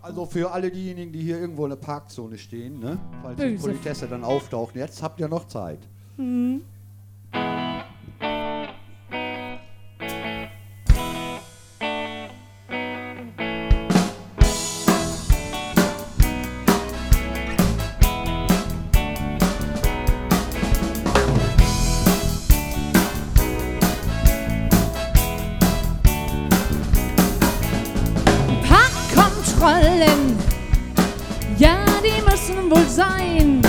Also für alle diejenigen, die hier irgendwo in der Parkzone stehen, ne? falls die. Politesse dann auftauchen, jetzt habt ihr noch Zeit. Parkkontrollen, ja, die müssen wohl sein.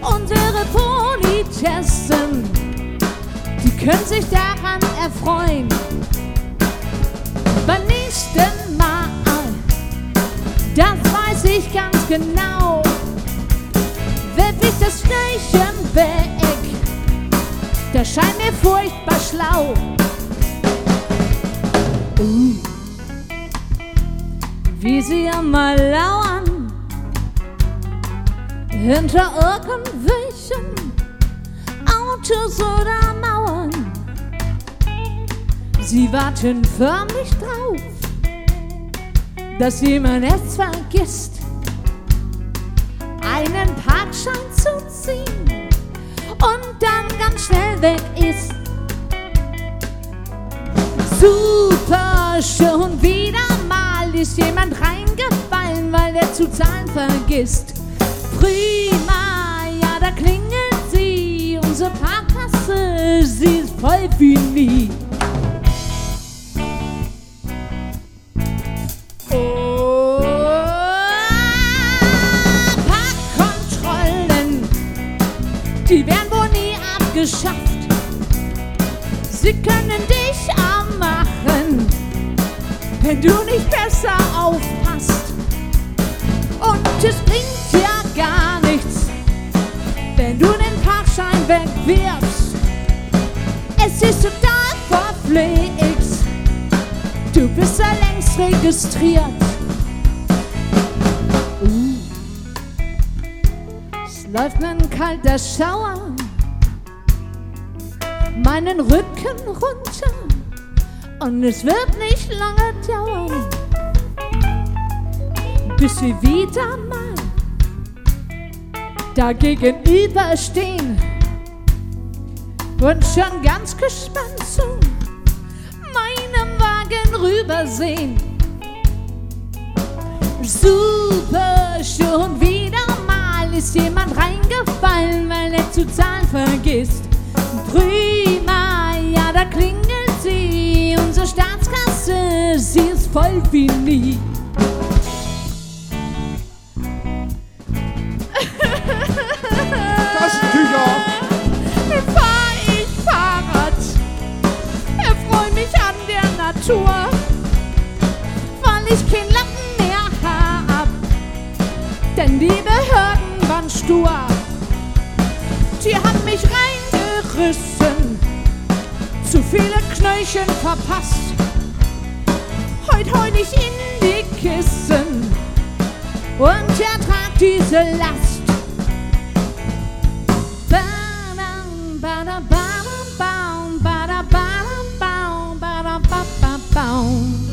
Unsere Politessen, die können sich daran erfreuen. Beim nächsten Mal, das weiß ich ganz genau, werf ich das Schnürchen weg. Das scheint mir furchtbar schlau. Wie sie einmal lauern hinter irgendwelchen Autos oder Mauern. Sie warten förmlich drauf, dass jemand es vergisst, einen Parkschein zu ziehen und dann ganz schnell weg ist. Super, mal ist jemand reingefallen, weil er zu zahlen vergisst. Prima, ja, da klingelt sie, unsere Parkkasse, sie ist voll wie nie. Oh, die werden wohl nie abgeschafft. Sie können machen, wenn du nicht besser aufpasst. Und es bringt ja gar nichts, wenn du den Parkschein wegwirfst. Es ist total verpflicht, du bist ja längst registriert. Uh, es läuft mir ein kalter Schauer meinen Rücken runter und es wird nicht lange dauern, bis wir wieder mal da gegenüberstehen und schon ganz gespannt zu meinem Wagen rübersehen. Super, schon wieder mal ist jemand reingefallen, weil er zu zahlen vergisst. Prima, ist voll wie nie. Taschentücher! Fahr ich Fahrrad, erfreu mich an der Natur, weil ich kein Lappen mehr hab, denn die Behörden waren stur. Die haben mich reingerissen, zu viele Knöllchen verpasst. Heut heul ich in die Kissen und ertrag diese Last. Badam, badam, badam, badam, badam, badam, badam, baum.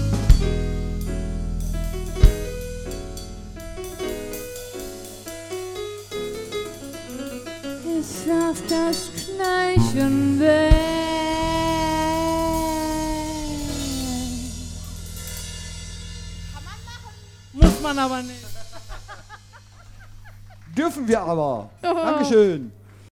Ich lauf das Knöllchen weg. Muss man aber nicht. Dürfen wir aber. Dankeschön.